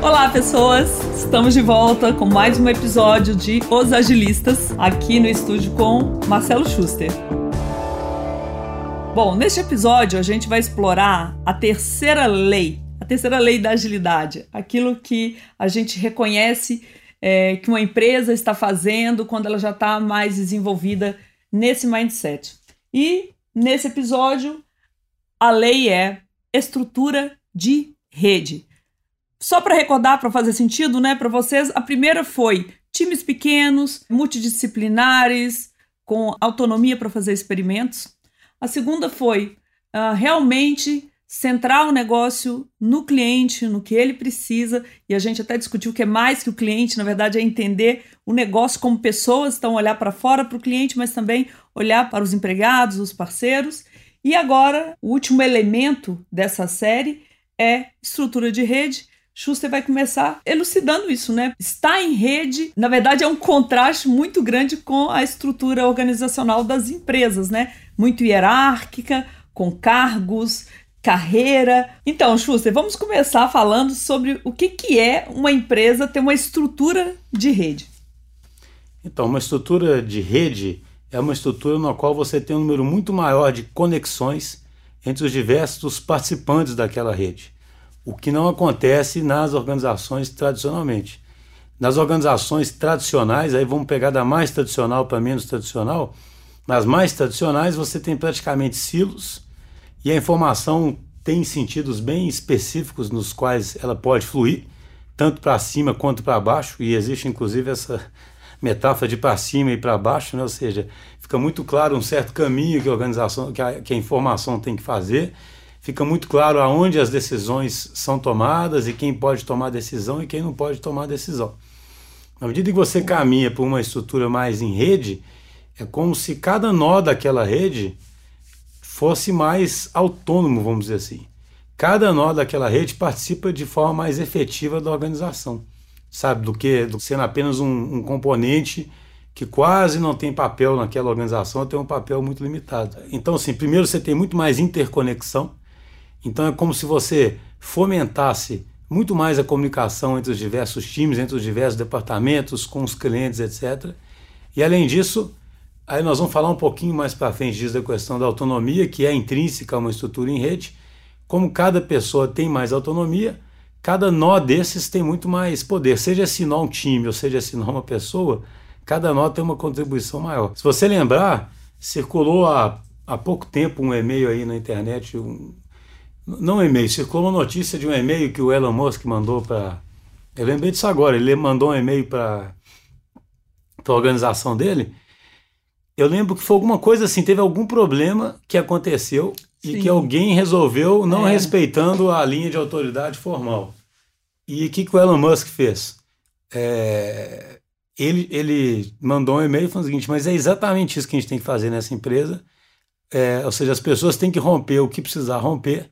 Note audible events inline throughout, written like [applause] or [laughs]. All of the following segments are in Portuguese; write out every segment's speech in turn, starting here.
Olá, pessoas! Estamos de volta com mais um episódio de Os Agilistas, aqui no estúdio com Marcelo Schuster. Bom, neste episódio a gente vai explorar a terceira lei, a terceira lei da agilidade, aquilo que a gente reconhece é, que uma empresa está fazendo quando ela já está mais desenvolvida nesse mindset. E nesse episódio, a lei é estrutura de rede. Só para recordar, para fazer sentido, né, para vocês, a primeira foi times pequenos, multidisciplinares, com autonomia para fazer experimentos. A segunda foi uh, realmente centrar o negócio no cliente, no que ele precisa, e a gente até discutiu que é mais que o cliente, na verdade, é entender o negócio como pessoas, então olhar para fora para o cliente, mas também olhar para os empregados, os parceiros. E agora, o último elemento dessa série é estrutura de rede. Schuster vai começar elucidando isso, né? Estar em rede, na verdade, é um contraste muito grande com a estrutura organizacional das empresas, né? Muito hierárquica, com cargos, carreira. Então, Schuster, vamos começar falando sobre o que, que é uma empresa ter uma estrutura de rede. Então, uma estrutura de rede é uma estrutura na qual você tem um número muito maior de conexões entre os diversos participantes daquela rede, o que não acontece nas organizações tradicionalmente. Nas organizações tradicionais, aí vamos pegar da mais tradicional para menos tradicional, nas mais tradicionais você tem praticamente silos e a informação tem sentidos bem específicos nos quais ela pode fluir, tanto para cima quanto para baixo, e existe inclusive essa [laughs] metáfora de para cima e para baixo, né? ou seja, fica muito claro um certo caminho que a organização, que a, que a informação tem que fazer, fica muito claro aonde as decisões são tomadas e quem pode tomar decisão e quem não pode tomar decisão. Na medida que você caminha por uma estrutura mais em rede, é como se cada nó daquela rede fosse mais autônomo, vamos dizer assim. Cada nó daquela rede participa de forma mais efetiva da organização, sabe? Do que do sendo apenas um, um componente que quase não tem papel naquela organização, tem um papel muito limitado. Então, assim, primeiro você tem muito mais interconexão, então é como se você fomentasse muito mais a comunicação entre os diversos times, entre os diversos departamentos, com os clientes, etc. E além disso, Aí nós vamos falar um pouquinho mais para frente disso da questão da autonomia, que é intrínseca a uma estrutura em rede. Como cada pessoa tem mais autonomia, cada nó desses tem muito mais poder. Seja assinar um time ou seja assinar uma pessoa, cada nó tem uma contribuição maior. Se você lembrar, circulou há, há pouco tempo um e-mail aí na internet, um, não um e-mail, circulou uma notícia de um e-mail que o Elon Musk mandou para. Eu lembrei disso agora, ele mandou um e-mail para a organização dele eu lembro que foi alguma coisa assim, teve algum problema que aconteceu Sim. e que alguém resolveu não é. respeitando a linha de autoridade formal. E o que, que o Elon Musk fez? É, ele, ele mandou um e-mail falando o seguinte: mas é exatamente isso que a gente tem que fazer nessa empresa. É, ou seja, as pessoas têm que romper o que precisar romper,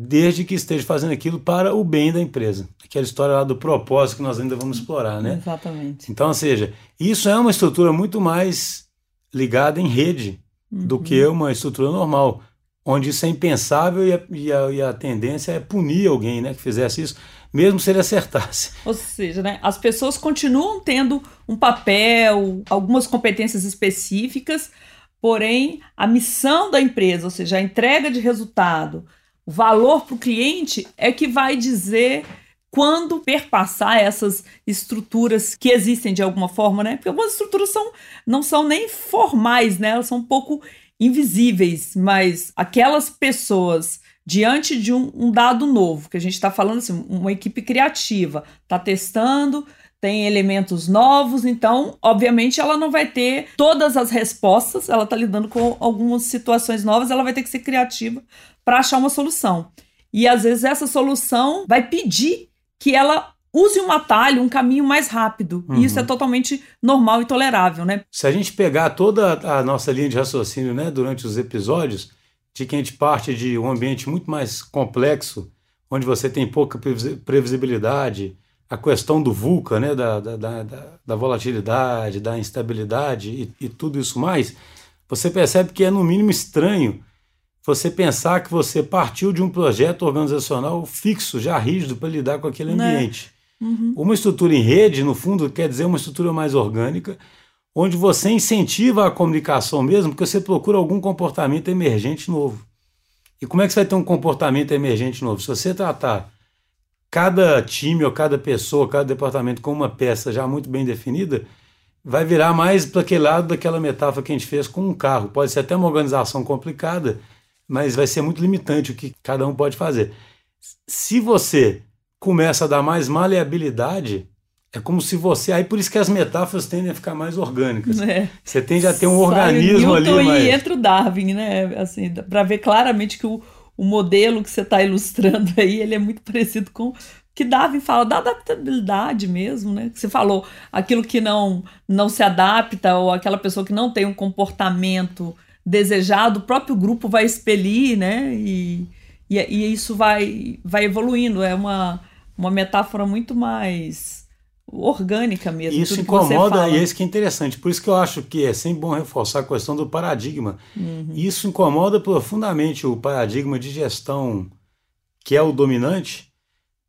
desde que esteja fazendo aquilo para o bem da empresa. Aquela história lá do propósito que nós ainda vamos explorar, né? Exatamente. Então, ou seja, isso é uma estrutura muito mais ligada em rede uhum. do que uma estrutura normal, onde isso é impensável e a, e, a, e a, tendência é punir alguém né, que fizesse isso, mesmo se ele acertasse. [laughs] Ou seja, né, as pessoas continuam tendo um papel, algumas competências específicas, porém a missão da empresa, ou seja, a entrega de resultado, o valor para o cliente é que vai dizer quando perpassar essas estruturas que existem de alguma forma, né? Porque algumas estruturas são, não são nem formais, né? Elas são um pouco invisíveis, mas aquelas pessoas diante de um, um dado novo, que a gente está falando assim, uma equipe criativa, está testando, tem elementos novos, então, obviamente, ela não vai ter todas as respostas, ela está lidando com algumas situações novas, ela vai ter que ser criativa para achar uma solução. E às vezes essa solução vai pedir que ela use um atalho, um caminho mais rápido. Uhum. E isso é uhum. totalmente normal e tolerável, né? Se a gente pegar toda a nossa linha de raciocínio, né, durante os episódios, de que a gente parte de um ambiente muito mais complexo, onde você tem pouca previsibilidade, a questão do VUCA, né, da, da, da, da volatilidade, da instabilidade e, e tudo isso mais, você percebe que é no mínimo estranho você pensar que você partiu de um projeto organizacional fixo, já rígido, para lidar com aquele né? ambiente. Uhum. Uma estrutura em rede, no fundo, quer dizer uma estrutura mais orgânica, onde você incentiva a comunicação mesmo, porque você procura algum comportamento emergente novo. E como é que você vai ter um comportamento emergente novo? Se você tratar cada time ou cada pessoa, cada departamento com uma peça já muito bem definida, vai virar mais para aquele lado daquela metáfora que a gente fez com um carro. Pode ser até uma organização complicada, mas vai ser muito limitante o que cada um pode fazer. Se você começa a dar mais maleabilidade, é como se você. Aí por isso que as metáforas tendem a ficar mais orgânicas. É. Você tende a ter um Sai organismo ali. mais... E entra o Darwin, né? Assim, para ver claramente que o, o modelo que você está ilustrando aí, ele é muito parecido com que Darwin fala da adaptabilidade mesmo, né? Você falou aquilo que não não se adapta ou aquela pessoa que não tem um comportamento desejado, o próprio grupo vai expelir, né? E, e, e isso vai vai evoluindo. É uma, uma metáfora muito mais orgânica mesmo. Isso incomoda, e é isso que é interessante. Por isso que eu acho que é sempre bom reforçar a questão do paradigma. Uhum. Isso incomoda profundamente o paradigma de gestão que é o dominante,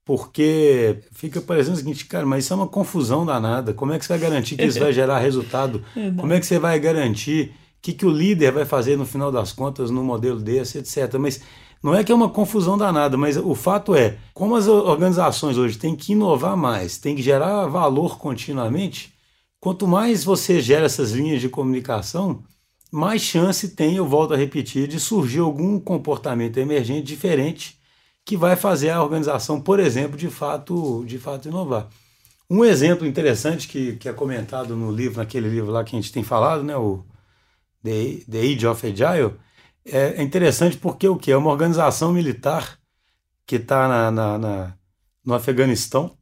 porque fica parecendo o seguinte, cara, mas isso é uma confusão danada. Como é que você vai garantir que isso vai gerar [laughs] resultado? Como é que você vai garantir o que, que o líder vai fazer no final das contas no modelo desse, etc. Mas não é que é uma confusão danada, mas o fato é, como as organizações hoje têm que inovar mais, têm que gerar valor continuamente, quanto mais você gera essas linhas de comunicação, mais chance tem, eu volto a repetir, de surgir algum comportamento emergente diferente que vai fazer a organização, por exemplo, de fato, de fato inovar. Um exemplo interessante que, que é comentado no livro, naquele livro lá que a gente tem falado, né, o The, The Age of Agile, é, é interessante porque o que? É uma organização militar que está na, na, na, no Afeganistão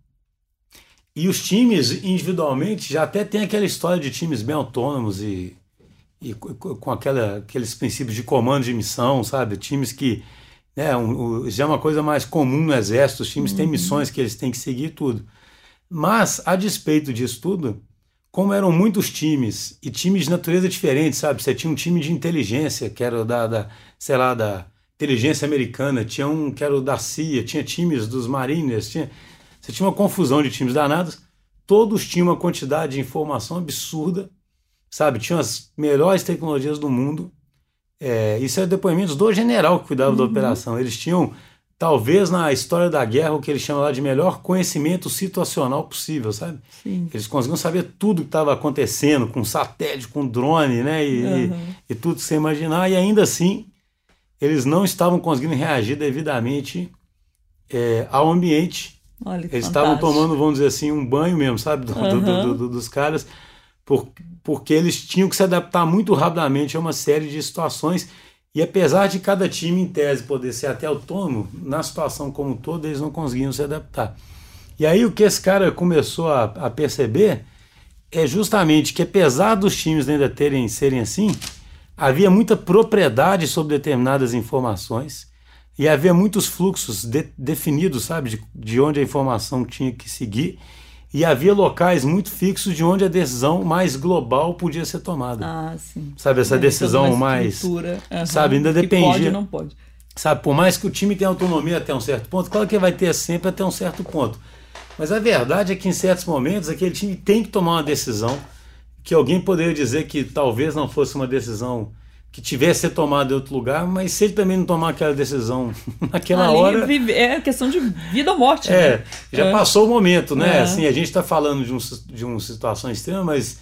e os times individualmente já até tem aquela história de times bem autônomos e, e com aquela, aqueles princípios de comando de missão, sabe? Times que né, um, já é uma coisa mais comum no exército, os times uhum. têm missões que eles têm que seguir tudo. Mas, a despeito disso tudo, como eram muitos times, e times de natureza diferente, sabe? Você tinha um time de inteligência, que era da, da sei lá, da inteligência americana, tinha um que era o da CIA, tinha times dos Mariners, tinha, você tinha uma confusão de times danados, todos tinham uma quantidade de informação absurda, sabe? Tinham as melhores tecnologias do mundo, é, isso é depoimentos do general que cuidava uhum. da operação. Eles tinham, talvez na história da guerra, o que eles chamam lá de melhor conhecimento situacional possível, sabe? Sim. Eles conseguiam saber tudo que estava acontecendo com satélite, com drone, né? E, uhum. e, e, tudo que você imaginar, e ainda assim eles não estavam conseguindo reagir devidamente é, ao ambiente. Olha, eles fantástico. estavam tomando, vamos dizer assim, um banho mesmo, sabe? Do, uhum. do, do, dos caras por, porque eles tinham que se adaptar muito rapidamente a uma série de situações. E apesar de cada time, em tese, poder ser até autônomo, na situação como um eles não conseguiam se adaptar. E aí o que esse cara começou a, a perceber é justamente que, apesar dos times ainda terem serem assim, havia muita propriedade sobre determinadas informações e havia muitos fluxos de, definidos, sabe, de, de onde a informação tinha que seguir e havia locais muito fixos de onde a decisão mais global podia ser tomada. Ah, sim. Sabe, essa é, decisão mais. Uhum. Sabe, ainda dependia. Pode não pode. Sabe, por mais que o time tenha autonomia até um certo ponto, claro que vai ter sempre até um certo ponto. Mas a verdade é que em certos momentos aquele time tem que tomar uma decisão que alguém poderia dizer que talvez não fosse uma decisão que tivesse ser tomado em outro lugar, mas se ele também não tomar aquela decisão [laughs] naquela Ali, hora. É questão de vida ou morte. É, né? já é. passou o momento, né? É. Assim, a gente está falando de, um, de uma situação extrema, mas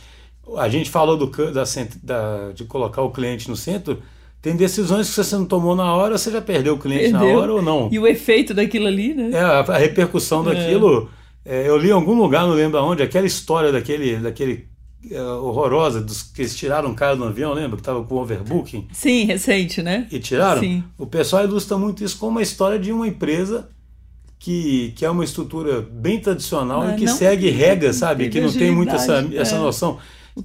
a gente falou do, da, da, de colocar o cliente no centro. Tem decisões que você não tomou na hora, você já perdeu o cliente perdeu. na hora ou não. E o efeito daquilo ali, né? É, a, a repercussão é. daquilo. É, eu li em algum lugar, não lembro aonde, aquela história daquele, daquele é, horrorosa dos que eles tiraram um cara do avião, lembra? Que estava com overbooking. Sim, recente, né? E tiraram? Sim. O pessoal ilustra muito isso como uma história de uma empresa que, que é uma estrutura bem tradicional Mas e que segue regras, sabe? Que não tem muito essa, essa é. noção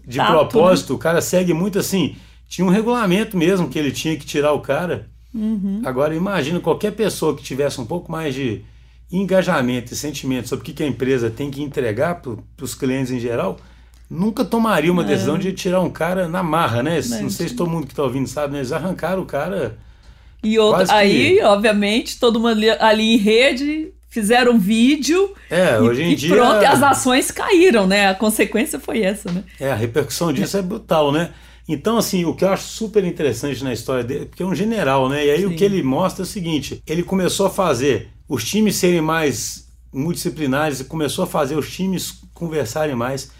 de tato, propósito. Né? O cara segue muito assim. Tinha um regulamento mesmo que ele tinha que tirar o cara. Uhum. Agora, imagina qualquer pessoa que tivesse um pouco mais de engajamento e sentimento sobre o que, que a empresa tem que entregar para os clientes em geral nunca tomaria uma decisão é. de tirar um cara na marra, né? Não sei se todo mundo que está ouvindo sabe, né? Eles arrancaram o cara E outro, que- aí, obviamente, todo mundo ali, ali em rede fizeram um vídeo É, e, hoje em e dia. pronto, e as ações caíram, né? A consequência foi essa, né? É, a repercussão disso é brutal, né? Então, assim, o que eu acho super interessante na história dele, porque é um general, né? E aí o Sim. que ele mostra é o seguinte: ele começou a fazer os times serem mais multidisciplinares, começou a fazer os times conversarem mais,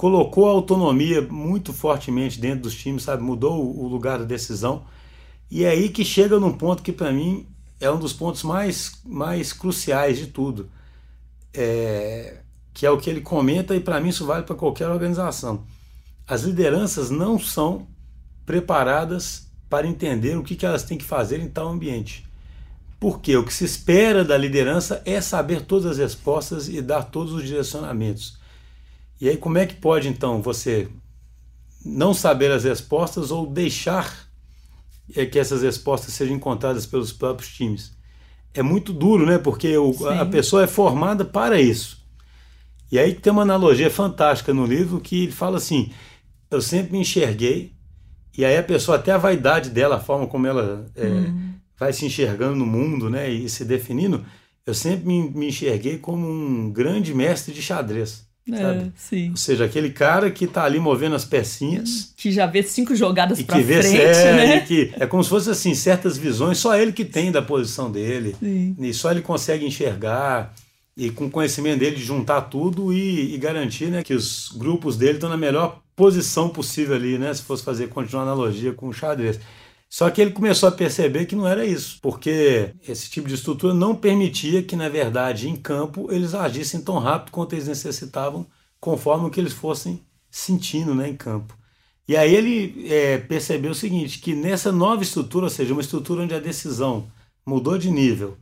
colocou a autonomia muito fortemente dentro dos times, sabe? Mudou o lugar da decisão. E é aí que chega num ponto que, para mim, é um dos pontos mais, mais cruciais de tudo. É, que é o que ele comenta, e para mim isso vale para qualquer organização. As lideranças não são preparadas para entender o que, que elas têm que fazer em tal ambiente. Porque o que se espera da liderança é saber todas as respostas e dar todos os direcionamentos. E aí, como é que pode então você não saber as respostas ou deixar é, que essas respostas sejam encontradas pelos próprios times? É muito duro, né? Porque o- a pessoa é formada para isso. E aí tem uma analogia fantástica no livro que ele fala assim: eu sempre me enxerguei, e aí a pessoa, até a vaidade dela, a forma como ela é, Hum. vai se enxergando no mundo né, e se definindo, eu sempre me, me enxerguei como um grande mestre de xadrez. Sabe? É. Ou seja, aquele cara que está ali movendo as pecinhas Que já vê cinco jogadas e vê frente, sério, né? que é como se fosse assim, certas visões só ele que tem da posição dele. Sim. E só ele consegue enxergar e com o conhecimento dele de juntar tudo e, e garantir né, que os grupos dele estão na melhor posição possível ali, né? Se fosse fazer continuar a analogia com o xadrez. Só que ele começou a perceber que não era isso, porque esse tipo de estrutura não permitia que, na verdade, em campo, eles agissem tão rápido quanto eles necessitavam, conforme o que eles fossem sentindo né, em campo. E aí ele é, percebeu o seguinte, que nessa nova estrutura, ou seja, uma estrutura onde a decisão mudou de nível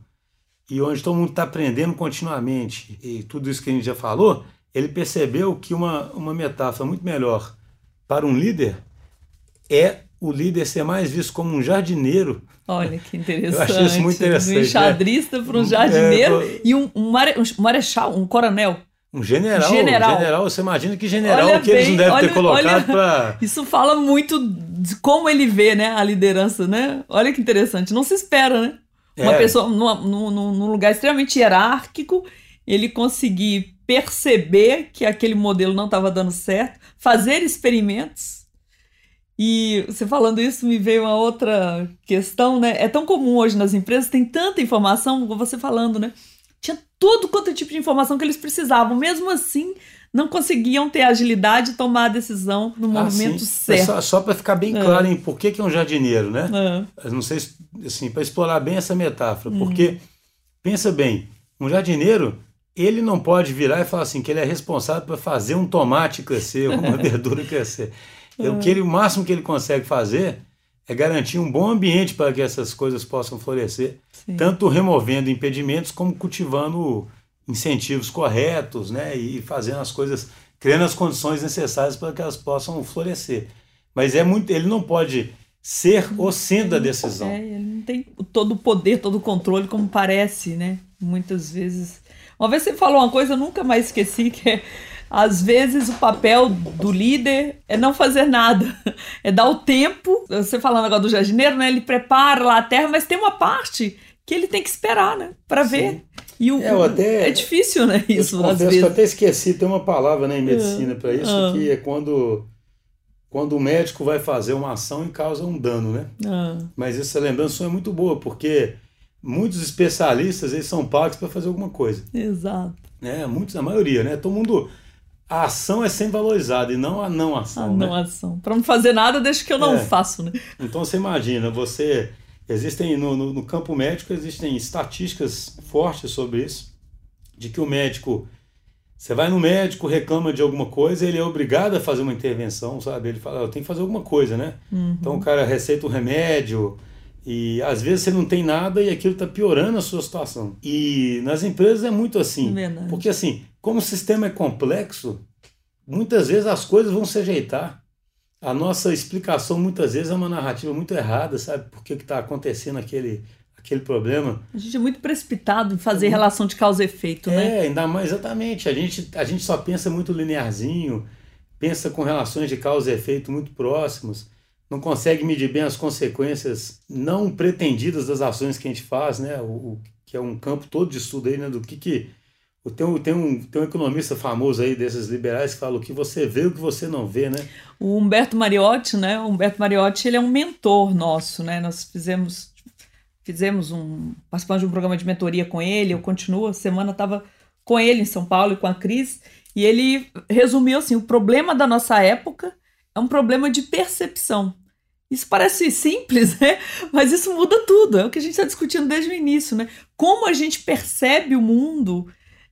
e onde todo mundo está aprendendo continuamente e tudo isso que a gente já falou, ele percebeu que uma, uma metáfora muito melhor para um líder é o líder ser mais visto como um jardineiro Olha que interessante. [laughs] Eu achei isso muito interessante, Um enxadrista para um É, jardineiro tô- e um, um mare- um marechal, um coronel. Um general, General. general. você imagina que general Olha que eles não bem, devem olha- ter colocado para. [laughs] Isso fala muito de como ele vê, né, a liderança, né? Olha que interessante. Não se espera, né? Uma É. pessoa numa- num, num- num lugar extremamente hierárquico, ele conseguir perceber que aquele modelo não estava dando certo, fazer experimentos. E você falando isso me veio uma outra questão, né? É tão comum hoje nas empresas, tem tanta informação, você falando, né? Tinha todo quanto é tipo de informação que eles precisavam. Mesmo assim, não conseguiam ter agilidade e tomar a decisão no Ah, momento sim. certo. Só, só para ficar bem É. claro em por que, que é um jardineiro, né? É. Não sei, se- assim, para explorar bem essa metáfora, Hum. porque pensa bem, um jardineiro ele não pode virar e falar assim que ele é responsável por fazer um tomate crescer, [laughs] uma verdura crescer. É. O que ele, o máximo que ele consegue fazer é garantir um bom ambiente para que essas coisas possam florescer, Sim. tanto removendo impedimentos como cultivando incentivos corretos, né, e fazendo as coisas, criando as condições necessárias para que elas possam florescer. Mas é muito, ele não pode ser o centro da decisão. É, ele não tem todo o poder, todo o controle, como parece, né? Muitas vezes. Uma vez você falou uma coisa, eu nunca mais esqueci, que é às vezes o papel do líder é não fazer nada, [laughs] é dar o tempo. Você falando agora do jardineiro, né? Ele prepara lá a terra, mas tem uma parte que ele tem que esperar, né? Para ver. E o, É, eu até- é difícil, né? Eu Isso, às confesso que eu vezes. até esqueci, tem uma palavra né, em medicina para isso, Ah. que é quando, quando o médico vai fazer uma ação e causa um dano, né? Ah, Mas essa lembrança é muito boa, porque muitos especialistas eles são pagos para fazer alguma coisa, exato. né? Muitos, a maioria, né? Todo mundo a ação é sempre valorizada e não a não A ação, não né? ação. Para não fazer nada, deixa que eu não É. faço, né? Então você imagina, você existem no, no, no campo médico existem estatísticas fortes sobre isso, de que o médico você vai no médico, reclama de alguma coisa, ele é obrigado a fazer uma intervenção, sabe? Ele fala, eu tenho que fazer alguma coisa, né? Uhum. Então o cara receita o remédio e às vezes você não tem nada e aquilo está piorando a sua situação. E nas empresas é muito assim, Verdade. porque assim, como o sistema é complexo, muitas vezes as coisas vão se ajeitar. A nossa explicação muitas vezes é uma narrativa muito errada, sabe? Por que está acontecendo aquele, aquele problema? A gente é muito precipitado em fazer relação de causa e efeito, né? É, ainda mais exatamente. A gente, a gente só pensa muito linearzinho, pensa com relações de causa e efeito muito próximos. não consegue medir bem as consequências não pretendidas das ações que a gente faz, né? O, o que é um campo todo de estudo aí, né? Do que que tem um, tem, um, tem um economista famoso aí desses liberais que fala o que você vê o que você não vê, né? O Humberto Mariotti, né? O Humberto Mariotti, ele é um mentor nosso, né? Nós fizemos fizemos um participamos de um programa de mentoria com ele, eu continuo, a semana estava com ele em São Paulo e com a Cris, e ele resumiu assim, o problema da nossa época é um problema de percepção. Isso parece simples, [laughs] né? Mas isso muda tudo. É o que a gente está discutindo desde o início, né? Como a gente percebe o mundo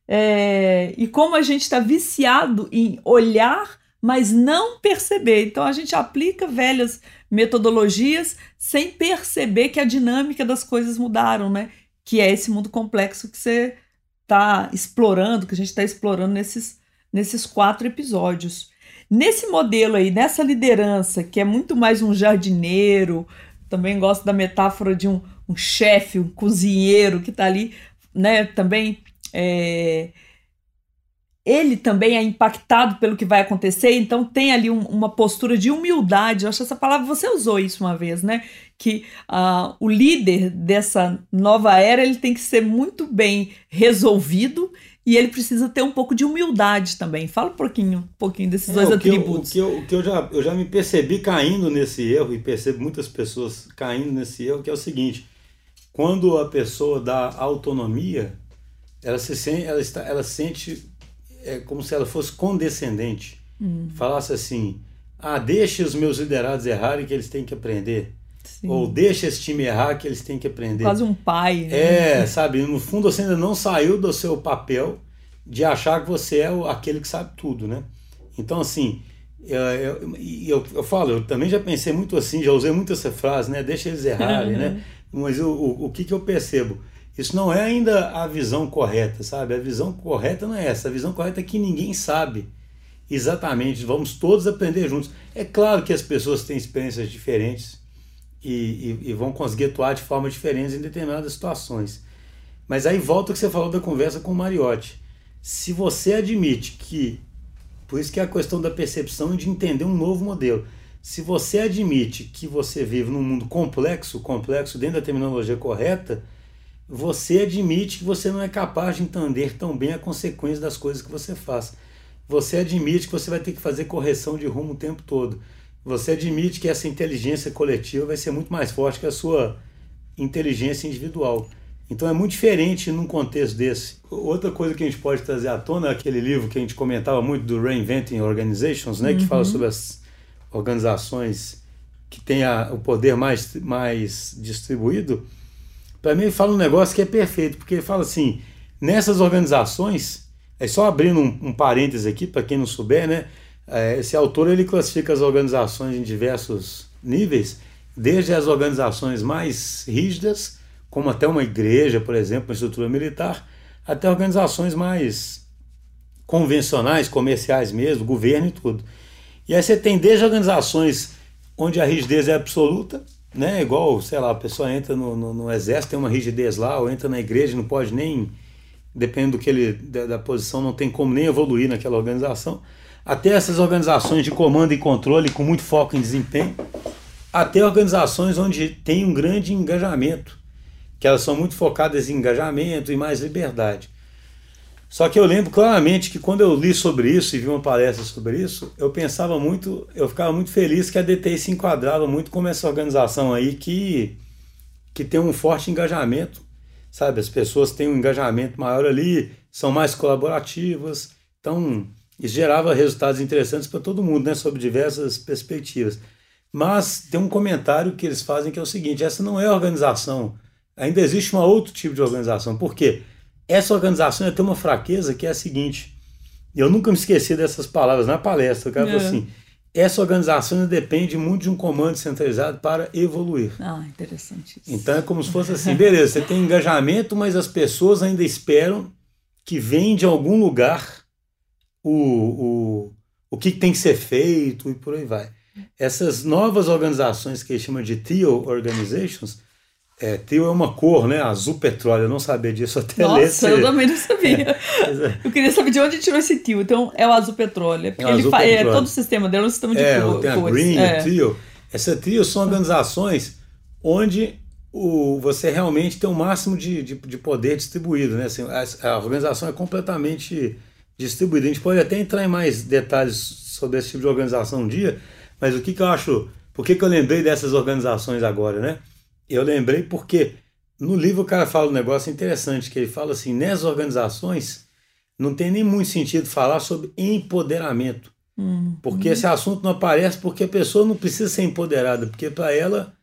é, e como a gente está viciado em olhar, mas não perceber. Então a gente aplica velhas metodologias sem perceber que a dinâmica das coisas mudaram, né? Que é esse mundo complexo que você está explorando, que a gente está explorando nesses, nesses quatro episódios. Nesse modelo aí, nessa liderança, que é muito mais um jardineiro, também gosto da metáfora de um, um chefe, um cozinheiro que está ali, né, também é, ele também é impactado pelo que vai acontecer, então tem ali um, uma postura de humildade. Eu acho essa palavra, você usou isso uma vez, né? Que uh, o líder dessa nova era ele tem que ser muito bem resolvido e ele precisa ter um pouco de humildade também. Fala um pouquinho, um pouquinho desses é, dois atributos. Eu, o que, eu, o que eu, já, eu já me percebi caindo nesse erro, e percebo muitas pessoas caindo nesse erro, que é o seguinte: quando a pessoa dá autonomia, ela se sente, ela está, ela sente é como se ela fosse condescendente. Hum. Falasse assim: ah, deixe os meus liderados errarem que eles têm que aprender. Sim. Ou deixa esse time errar que eles têm que aprender. Quase um pai. Né? É, sabe? No fundo você ainda não saiu do seu papel de achar que você é aquele que sabe tudo, né? Então, assim, eu, eu, eu, eu, falo, eu também já pensei muito assim, já usei muito essa frase, né? Deixa eles errarem, né? [laughs] Mas o, o, o que, que eu percebo? Isso não é ainda a visão correta, sabe? A visão correta não é essa. A visão correta é que ninguém sabe exatamente. Vamos todos aprender juntos. É claro que as pessoas têm experiências diferentes e, e, e vão conseguir atuar de forma diferente em determinadas situações. Mas aí volta o que você falou da conversa com o Mariotti. Se você admite que, por isso que é a questão da percepção e de entender um novo modelo. Se você admite que você vive num mundo complexo, complexo dentro da terminologia correta, você admite que você não é capaz de entender tão bem a consequência das coisas que você faz. Você admite que você vai ter que fazer correção de rumo o tempo todo. Você admite que essa inteligência coletiva vai ser muito mais forte que a sua inteligência individual. Então é muito diferente num contexto desse. Outra coisa que a gente pode trazer à tona é aquele livro que a gente comentava muito do Reinventing Organizations, né, uhum. que fala uhum. sobre as organizações que têm a, o poder mais, mais distribuído para mim ele fala um negócio que é perfeito, porque ele fala assim, nessas organizações, é só abrindo um, um parênteses aqui, para quem não souber, né? É, esse autor ele classifica as organizações em diversos níveis, desde as organizações mais rígidas, como até uma igreja, por exemplo, uma estrutura militar, até organizações mais convencionais, comerciais mesmo, governo e tudo. E aí você tem desde organizações onde a rigidez é absoluta, né? Igual, sei lá, a pessoa entra no, no, no, exército, tem uma rigidez lá, ou entra na igreja, não pode nem, dependendo do que ele, da, da, posição, não tem como nem evoluir naquela organização. Até essas organizações de comando e controle com muito foco em desempenho, até organizações onde tem um grande engajamento, que elas são muito focadas em engajamento e mais liberdade. Só que eu lembro claramente que quando eu li sobre isso e vi uma palestra sobre isso, eu pensava muito, eu ficava muito feliz que a DTI se enquadrava muito como essa organização aí que, que tem um forte engajamento, sabe? As pessoas têm um engajamento maior ali, são mais colaborativas, então isso gerava resultados interessantes para todo mundo, né? Sob diversas perspectivas. Mas tem um comentário que eles fazem que é o seguinte: essa não é organização, ainda existe um outro tipo de organização. Por quê? Essa organização tem uma fraqueza que é a seguinte. Eu nunca me esqueci dessas palavras na palestra. O cara é. falou assim: essa organização depende muito de um comando centralizado para evoluir. Ah, interessante. Isso. Então é como se fosse assim: beleza, você tem engajamento, mas as pessoas ainda esperam que venha de algum lugar o, o, o que tem que ser feito e por aí vai. Essas novas organizações que eles chamam de TEO Organizations, é, trio é uma cor, né? Azul petróleo. Eu não sabia disso até Nossa, eu também não sabia. [laughs] É, eu queria saber de onde tirou esse trio. Então, é o azul petróleo. Porque é ele é, todo o sistema dele é um sistema de é, cor, tem a green, é. o trio. Essa trio são organizações onde o, você realmente tem o máximo de, de, de poder distribuído. Né? Assim, a, a, organização é completamente distribuída. A gente pode até entrar em mais detalhes sobre esse tipo de organização um dia, mas o que, que eu acho. Por que, que eu lembrei dessas organizações agora, né? Eu lembrei porque no livro o cara fala um negócio interessante, que ele fala assim, nessas organizações não tem nem muito sentido falar sobre empoderamento. Uhum. Porque esse assunto não aparece porque a pessoa não precisa ser empoderada, porque para ela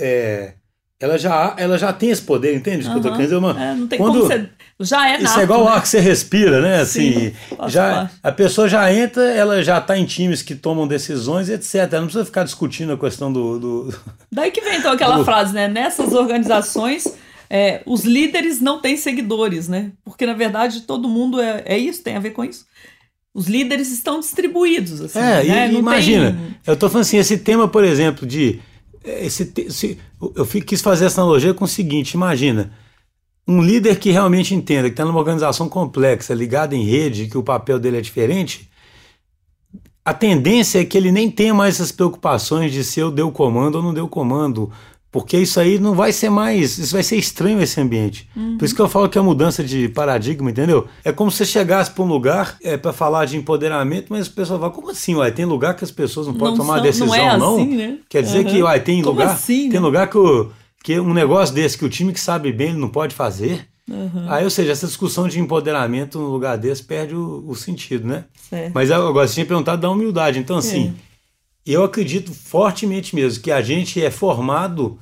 é, ela já, ela já tem esse poder, entende? Uhum. Que eu tô querendo dizer, mano, é, não tem quando, como você, já é nato, Isso é igual né? o ar que você respira, né? Assim, Sim, já, a pessoa já entra, ela já está em times que tomam decisões, etc. Ela não precisa ficar discutindo a questão do. do [laughs] Daí que vem então aquela do... frase, né? Nessas organizações, é, os líderes não têm seguidores, né? Porque na verdade todo mundo é, é isso, tem a ver com isso. Os líderes estão distribuídos. Assim, é, né? e, imagina, tem... eu estou falando assim, esse tema, por exemplo, de. Esse, esse, eu quis fazer essa analogia com o seguinte: imagina, um líder que realmente entenda que está numa organização complexa, ligada em rede, que o papel dele é diferente, a tendência é que ele nem tenha mais essas preocupações de se eu dei o comando ou não deu comando, porque isso aí não vai ser mais. Isso vai ser estranho esse ambiente. Uhum. Por isso que eu falo que é a mudança de paradigma, entendeu? É como se você chegasse para um lugar é, para falar de empoderamento, mas o pessoal fala, como assim? Uai, tem lugar que as pessoas não podem não tomar são, decisão, não? É não? Assim, né? Quer dizer uhum. que uai, tem como lugar. Assim, tem né? lugar que, o, que um negócio desse que o time que sabe bem ele não pode fazer. Uhum. Aí, ou seja, essa discussão de empoderamento no lugar desse perde o, o sentido, né? Certo. Mas agora você tinha perguntado da humildade. Então, assim. É eu acredito fortemente mesmo que a gente é formado,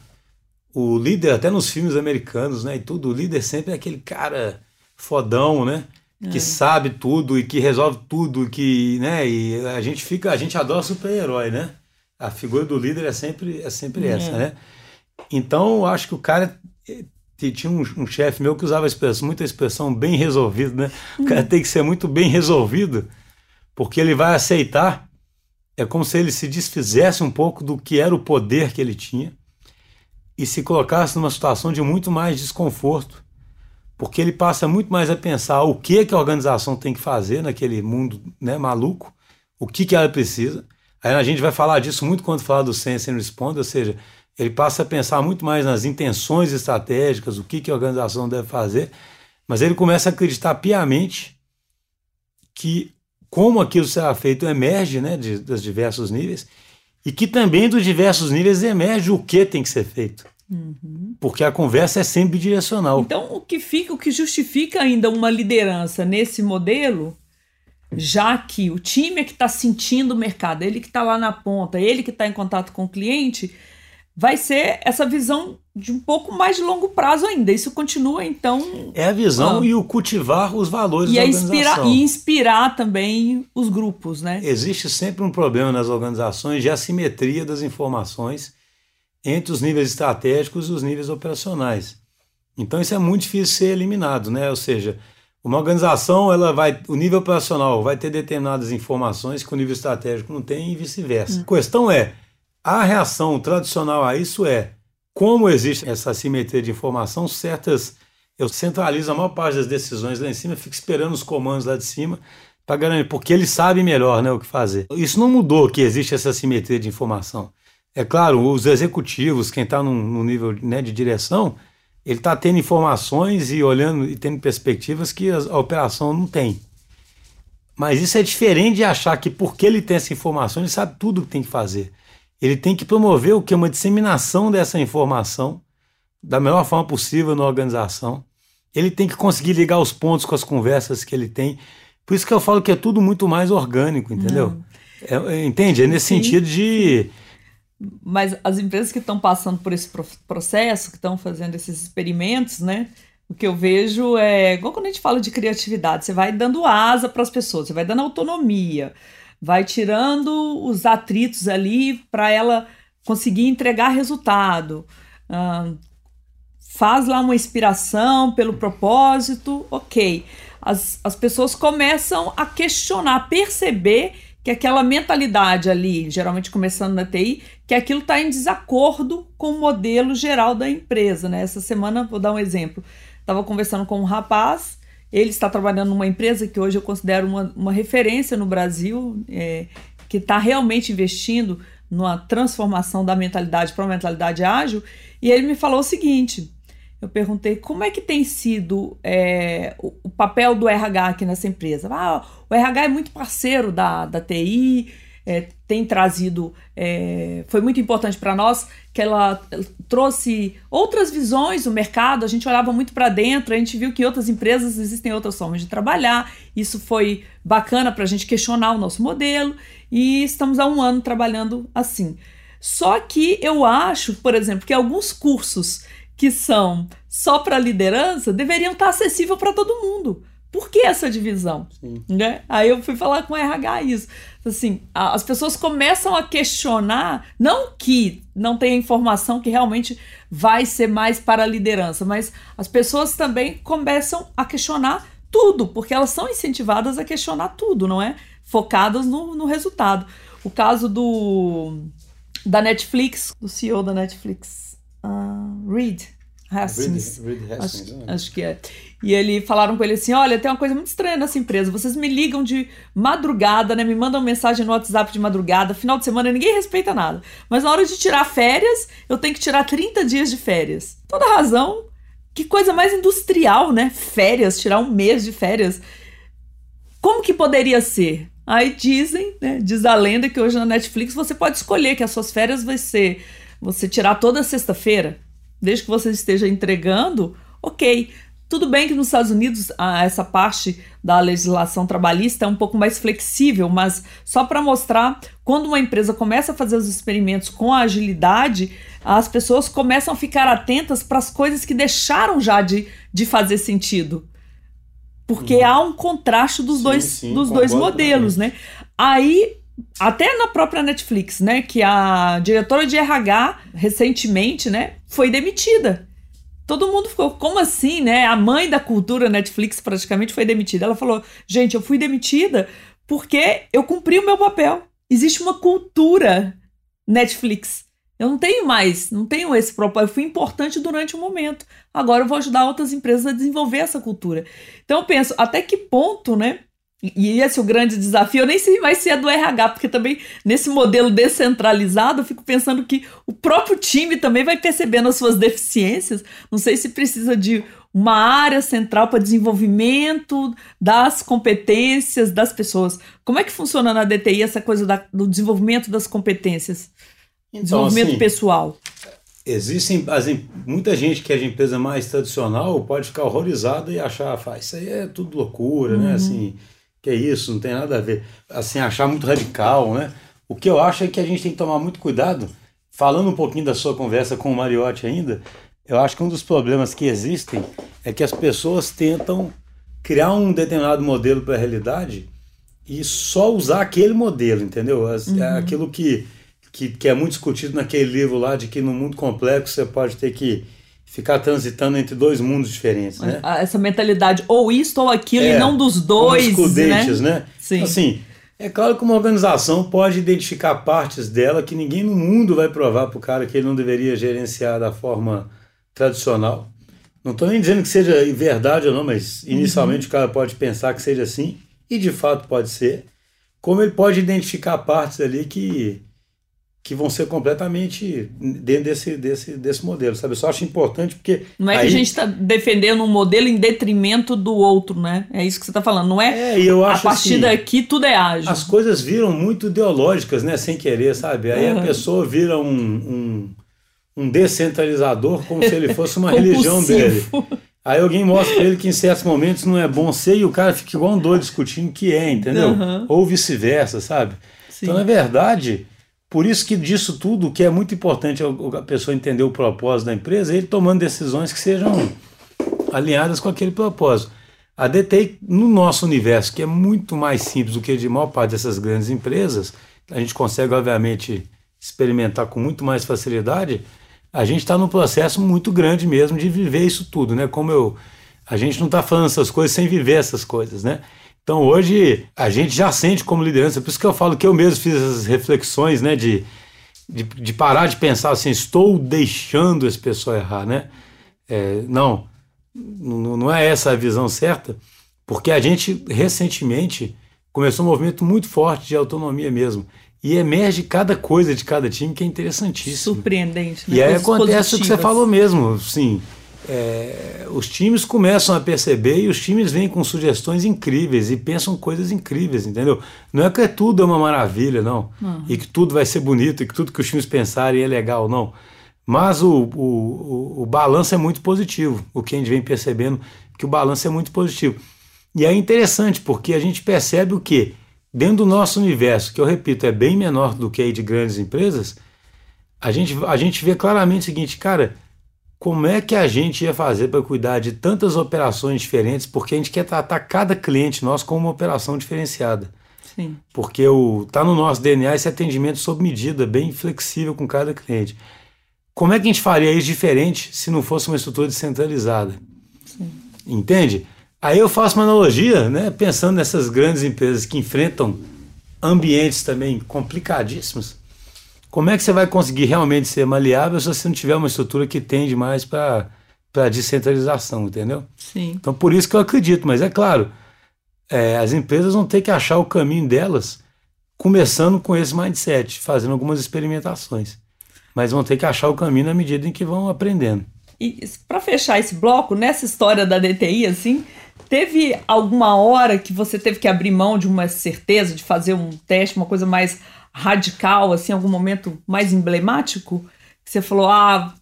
o líder, até nos filmes americanos, né? E tudo, o líder sempre é aquele cara fodão, né? Que é. sabe tudo e que resolve tudo, que, né? E a gente fica, a gente adora super-herói, né? A figura do líder é sempre, é sempre é. essa, né? Então, eu acho que o cara eh, tinha um, um chefe meu que usava expressão, muita expressão bem resolvido, né? O cara uhum. tem que ser muito bem resolvido, porque ele vai aceitar é como se ele se desfizesse um pouco do que era o poder que ele tinha e se colocasse numa situação de muito mais desconforto, porque ele passa muito mais a pensar o que, que a organização tem que fazer naquele mundo né, maluco, o que, que ela precisa. Aí a gente vai falar disso muito quando falar do Sense and Respond, ou seja, ele passa a pensar muito mais nas intenções estratégicas, o que, que a organização deve fazer, mas ele começa a acreditar piamente que como aquilo será feito emerge né, de, dos diversos níveis e que também dos diversos níveis emerge o que tem que ser feito. Uhum. Porque a conversa é sempre direcional. Então, o que fica, o que justifica ainda uma liderança nesse modelo, já que o time é que está sentindo o mercado, ele que está lá na ponta, ele que está em contato com o cliente, vai ser essa visão de um pouco mais de longo prazo ainda. Isso continua, então. É a visão ah, e o cultivar os valores e da inspirar E inspirar também os grupos, né? Existe sempre um problema nas organizações de assimetria das informações entre os níveis estratégicos e os níveis operacionais. Então isso é muito difícil ser eliminado, né? Ou seja, uma organização, ela vai, o nível operacional vai ter determinadas informações que o nível estratégico não tem e vice-versa. Hum. A questão é, a reação tradicional a isso é como existe essa assimetria de informação, certas. Eu centralizo a maior parte das decisões lá em cima, fico esperando os comandos lá de cima para garantir, porque eles sabem melhor né, o que fazer. Isso não mudou que existe essa assimetria de informação. É claro, os executivos, quem está no nível né, de direção, ele está tendo informações e olhando e tendo perspectivas que a operação não tem. Mas isso é diferente de achar que porque ele tem essa informação, ele sabe tudo o que tem que fazer. Ele tem que promover o que? Uma disseminação dessa informação da melhor forma possível na organização. Ele tem que conseguir ligar os pontos com as conversas que ele tem. Por isso que eu falo que é tudo muito mais orgânico, entendeu? É, é, entende? É nesse Sim. sentido de. Mas as empresas que estão passando por esse processo, que estão fazendo esses experimentos, né? O que eu vejo é, igual quando a gente fala de criatividade, você vai dando asa para as pessoas, você vai dando autonomia vai tirando os atritos ali para ela conseguir entregar resultado. Faz lá uma inspiração pelo propósito, ok. As, as pessoas começam a questionar, a perceber que aquela mentalidade ali, geralmente começando na TI, que aquilo está em desacordo com o modelo geral da empresa. Né? Essa semana, vou dar um exemplo, estava conversando com um rapaz ele está trabalhando numa empresa que hoje eu considero uma, uma referência no Brasil, é, que está realmente investindo numa transformação da mentalidade para uma mentalidade ágil, e ele me falou o seguinte: eu perguntei como é que tem sido é, o, o, papel do RH aqui nessa empresa. Ah, o RH é muito parceiro da, da TI, é, tem trazido, é, foi muito importante para nós que ela trouxe outras visões do mercado. A gente olhava muito para dentro, a gente viu que outras empresas existem outras formas de trabalhar. Isso foi bacana para a gente questionar o nosso modelo e estamos há um ano trabalhando assim. Só que eu acho, por exemplo, que alguns cursos que são só para liderança deveriam estar acessíveis para todo mundo. Por que essa divisão? Né? Aí eu fui falar com o RH isso. Assim, as pessoas começam a questionar, não que não tenha informação que realmente vai ser mais para a liderança, mas as pessoas também começam a questionar tudo, porque elas são incentivadas a questionar tudo, não é? Focadas no, no resultado. O caso do da Netflix, do CEO da Netflix, uh, Reed Hastings. Reed, Reed Hastings acho, né? acho, que é. E ele falaram com ele assim: olha, tem uma coisa muito estranha nessa empresa. Vocês me ligam de madrugada, né? Me mandam mensagem no WhatsApp de madrugada, final de semana ninguém respeita nada. Mas na hora de tirar férias, eu tenho que tirar 30 dias de férias. Toda razão. Que coisa mais industrial, né? Férias, tirar um mês de férias. Como que poderia ser? Aí dizem, né? Diz a lenda que hoje na Netflix você pode escolher que as suas férias vai ser você tirar toda sexta-feira, desde que você esteja entregando, ok. Tudo bem que nos Estados Unidos ah, essa parte da legislação trabalhista é um pouco mais flexível, mas só para mostrar, quando uma empresa começa a fazer os experimentos com agilidade, as pessoas começam a ficar atentas para as coisas que deixaram já de, de fazer sentido. Porque uhum. há um contraste dos sim, dois, sim, dos dois modelos, né? Aí até na própria Netflix, né, que a diretora de RH recentemente, né, foi demitida. Todo mundo ficou, como assim, né? A mãe da cultura Netflix praticamente foi demitida. Ela falou: "Gente, eu fui demitida porque eu cumpri o meu papel. Existe uma cultura Netflix. Eu não tenho mais, não tenho esse propósito. Eu fui importante durante um momento. Agora eu vou ajudar outras empresas a desenvolver essa cultura. Então eu penso, até que ponto, né? E esse é o grande desafio. Eu nem sei mais se é do RH, porque também nesse modelo descentralizado, eu fico pensando que o próprio time também vai percebendo as suas deficiências. Não sei se precisa de uma área central para desenvolvimento das competências das pessoas. Como é que funciona na DTI essa coisa da, do desenvolvimento das competências? Então, desenvolvimento assim, pessoal. Existem assim, muita gente que é de empresa mais tradicional pode ficar horrorizada e achar, ah, isso aí é tudo loucura, né? uhum. né? Assim, que é isso, não tem nada a ver. Assim, achar muito radical, né? O que eu acho é que a gente tem que tomar muito cuidado. Falando um pouquinho da sua conversa com o Mariotti ainda, eu acho que um dos problemas que existem é que as pessoas tentam criar um determinado modelo para a realidade e só usar aquele modelo, entendeu? As, uhum. Aquilo que, que, que é muito discutido naquele livro lá de que no mundo complexo você pode ter que ficar transitando entre dois mundos diferentes, né? Essa mentalidade ou isto ou aquilo é, e não dos dois, os né? né? Sim. Assim, é claro que uma organização pode identificar partes dela que ninguém no mundo vai provar para o cara que ele não deveria gerenciar da forma tradicional. Não estou nem dizendo que seja verdade ou não, mas inicialmente uhum. o cara pode pensar que seja assim, e de fato pode ser. Como ele pode identificar partes ali que que vão ser completamente dentro desse, desse, desse modelo, sabe? Eu só acho importante porque... Não é aí... que a gente está defendendo um modelo em detrimento do outro, né? É isso que você está falando, não é? É, eu acho A partir assim, daqui tudo é ágil. As coisas viram muito ideológicas, né? Sem querer, sabe? Aí uhum. a pessoa vira um, um, um descentralizador como se ele fosse uma [laughs] religião dele. Aí alguém mostra pra ele que em certos momentos não é bom ser e o cara fica igual um doido discutindo que é, entendeu? Uhum. Ou vice-versa, sabe? Sim. Então, na verdade por isso que disso tudo, que é muito importante a pessoa entender o propósito da empresa, ele tomando decisões que sejam alinhadas com aquele propósito. A DTI, no nosso universo, que é muito mais simples do que de maior parte dessas grandes empresas, a gente consegue, obviamente, experimentar com muito mais facilidade, a gente está num processo muito grande mesmo de viver isso tudo, né? Como eu. A gente não está falando essas coisas sem viver essas coisas, né? Então hoje a gente já sente como liderança, por isso que eu falo que eu mesmo fiz essas reflexões, né, de, de, de parar de pensar assim, estou deixando esse pessoal errar, né? É, não, não é essa a visão certa, porque a gente recentemente começou um movimento muito forte de autonomia mesmo. e emerge cada coisa de cada time que é interessantíssimo. Surpreendente. Né? E aí acontece o que você falou mesmo, sim. É, os times começam a perceber e os times vêm com sugestões incríveis e pensam coisas incríveis, entendeu? Não é que tudo é uma maravilha, não. Uhum. E que tudo vai ser bonito e que tudo que os times pensarem é legal, não. Mas o, o, o, o balanço é muito positivo. O que a gente vem percebendo que o balanço é muito positivo. E é interessante porque a gente percebe o que? Dentro do nosso universo, que eu repito, é bem menor do que aí de grandes empresas, a gente, a gente vê claramente o seguinte, cara, como é que a gente ia fazer para cuidar de tantas operações diferentes, porque a gente quer tratar cada cliente nosso como uma operação diferenciada. Sim. Porque o, tá no nosso DNA esse atendimento sob medida, bem flexível com cada cliente. Como é que a gente faria isso diferente se não fosse uma estrutura descentralizada? Sim. Entende? Aí eu faço uma analogia, né, pensando nessas grandes empresas que enfrentam ambientes também complicadíssimos. Como é que você vai conseguir realmente ser maleável se você não tiver uma estrutura que tende mais para a descentralização, entendeu? Sim. Então por isso que eu acredito, mas é claro, é, as empresas vão ter que achar o caminho delas, começando com esse mindset, fazendo algumas experimentações. Mas vão ter que achar o caminho na medida em que vão aprendendo. E para fechar esse bloco, nessa história da DTI, assim, Teve alguma hora que você teve que abrir mão de uma certeza, de fazer um teste, uma coisa mais radical, assim, algum momento mais emblemático? Que você falou, ah,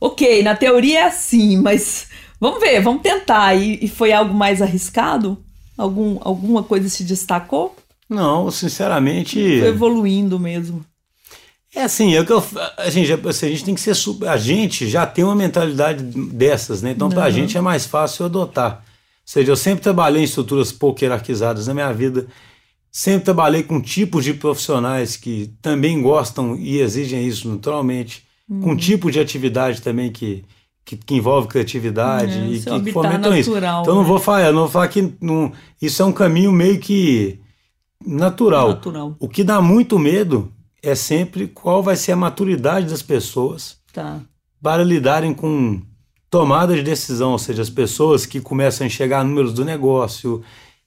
ok, na teoria é assim, mas vamos ver, vamos tentar. E, e foi algo mais arriscado? Algum, alguma coisa se destacou? Não, sinceramente. Foi evoluindo mesmo. É assim, é que eu, a, gente, a gente tem que ser. A gente já tem uma mentalidade dessas, né? Então, para a gente é mais fácil adotar seja, eu sempre trabalhei em estruturas pouco hierarquizadas na minha vida, sempre trabalhei com tipos de profissionais que também gostam e exigem isso naturalmente, uhum. com tipos de atividade também que, que, que envolve criatividade é, e que, que fomentam natural, isso. Então né? não vou falar, não vou falar que não, isso é um caminho meio que natural. natural. O que dá muito medo é sempre qual vai ser a maturidade das pessoas tá. para lidarem com tomada de decisão, ou seja, as pessoas que começam a enxergar números do negócio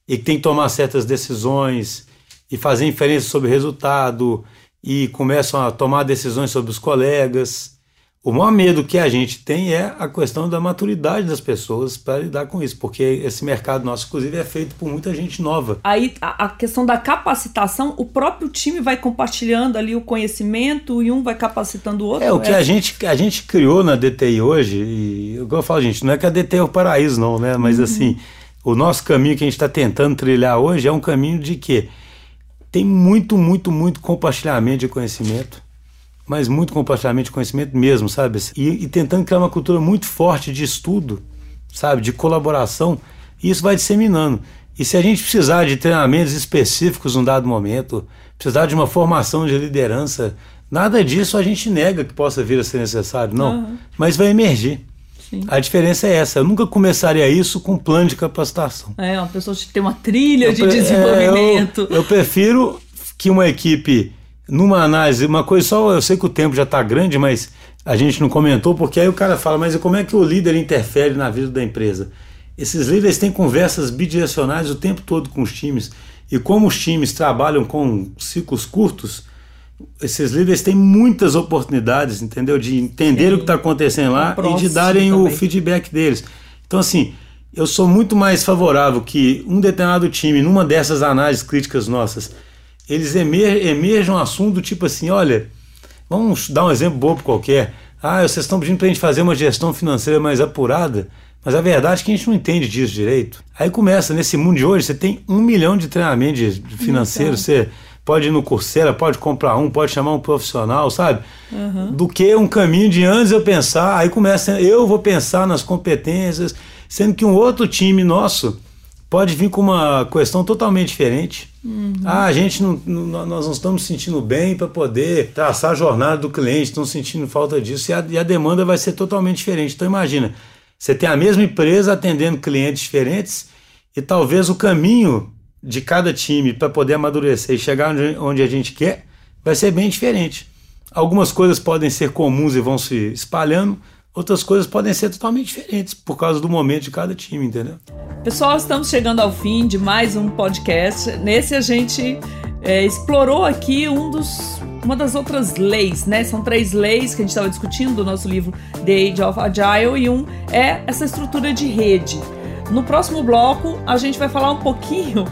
e que têm que tomar certas decisões e fazer inferência sobre o resultado e começam a tomar decisões sobre os colegas. O maior medo que a gente tem é a questão da maturidade das pessoas para lidar com isso, porque esse mercado nosso, inclusive, é feito por muita gente nova. Aí a, questão da capacitação, o próprio time vai compartilhando ali o conhecimento e um vai capacitando o outro. É, o que é. a, gente, a gente criou na DTI hoje, e eu falo, gente, não é que a DTI é o paraíso, não, né? Mas uhum. assim, o nosso caminho que a gente está tentando trilhar hoje é um caminho de que tem muito, muito, muito compartilhamento de conhecimento mas muito compartilhamento de conhecimento mesmo, sabe? E, e, tentando criar uma cultura muito forte de estudo, sabe? De colaboração, e isso vai disseminando. E se a gente precisar de treinamentos específicos num dado momento, precisar de uma formação de liderança, nada disso a gente nega que possa vir a ser necessário, não. Uhum. Mas vai emergir. Sim. A diferença é essa. Eu nunca começaria isso com um plano de capacitação. É, uma pessoa tem uma trilha eu, de desenvolvimento. É, eu, eu prefiro que uma equipe numa análise, uma coisa só, eu sei que o tempo já está grande, mas a gente não comentou, porque aí o cara fala, mas como é que o líder interfere na vida da empresa? Esses líderes têm conversas bidirecionais o tempo todo com os times, e como os times trabalham com ciclos curtos, esses líderes têm muitas oportunidades, entendeu? De entender o que está acontecendo lá e de darem também. o feedback deles. Então, assim, eu sou muito mais favorável que um determinado time, numa dessas análises críticas nossas, eles emer, emergem um assunto tipo assim, olha, vamos dar um exemplo bobo qualquer. Ah, vocês estão pedindo para a gente fazer uma gestão financeira mais apurada, mas a verdade é que a gente não entende disso direito. Aí começa, nesse mundo de hoje, você tem um milhão de treinamentos financeiros, você pode ir no Coursera, pode comprar um, pode chamar um profissional, sabe? Uhum. Do que um caminho de antes eu pensar, aí começa, eu vou pensar nas competências, sendo que um outro time nosso pode vir com uma questão totalmente diferente. Uhum. Ah, a gente não, não, nós não estamos sentindo bem para poder traçar a jornada do cliente, estamos sentindo falta disso e a, e a, demanda vai ser totalmente diferente. Então imagina, você tem a mesma empresa atendendo clientes diferentes e talvez o caminho de cada time para poder amadurecer e chegar onde, onde a gente quer vai ser bem diferente. Algumas coisas podem ser comuns e vão se espalhando, outras coisas podem ser totalmente diferentes por causa do momento de cada time, entendeu? Pessoal, estamos chegando ao fim de mais um podcast. Nesse a gente é, explorou aqui um dos, uma das outras leis, né? São três leis que a gente estava discutindo do nosso livro The Age of Agile e um é essa estrutura de rede. No próximo bloco, a gente vai falar um pouquinho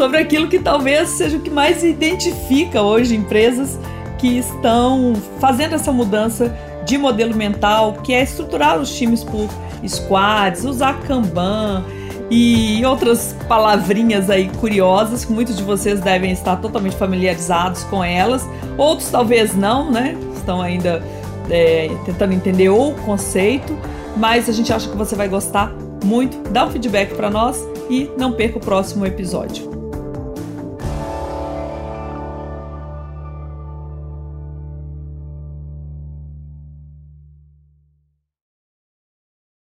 sobre aquilo que talvez seja o que mais identifica hoje empresas que estão fazendo essa mudança de modelo mental, que é estruturar os times por squads, usar Kanban e outras palavrinhas aí curiosas que muitos de vocês devem estar totalmente familiarizados com elas, outros talvez não, né? Estão ainda é, tentando entender o conceito, mas a gente acha que você vai gostar muito. Dá um feedback para nós e não perca o próximo episódio.